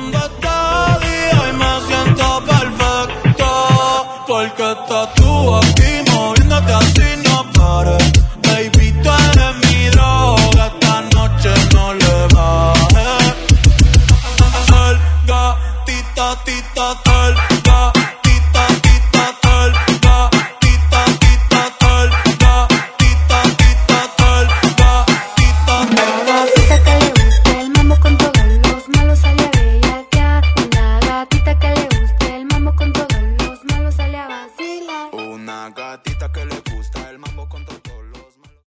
donde estoy y me siento perfecto. Porque estás tú aquí moviéndote así no pares. Baby, tú eres mi droga, esta noche no le bajes. El gatita, tita, tita, Gatita que le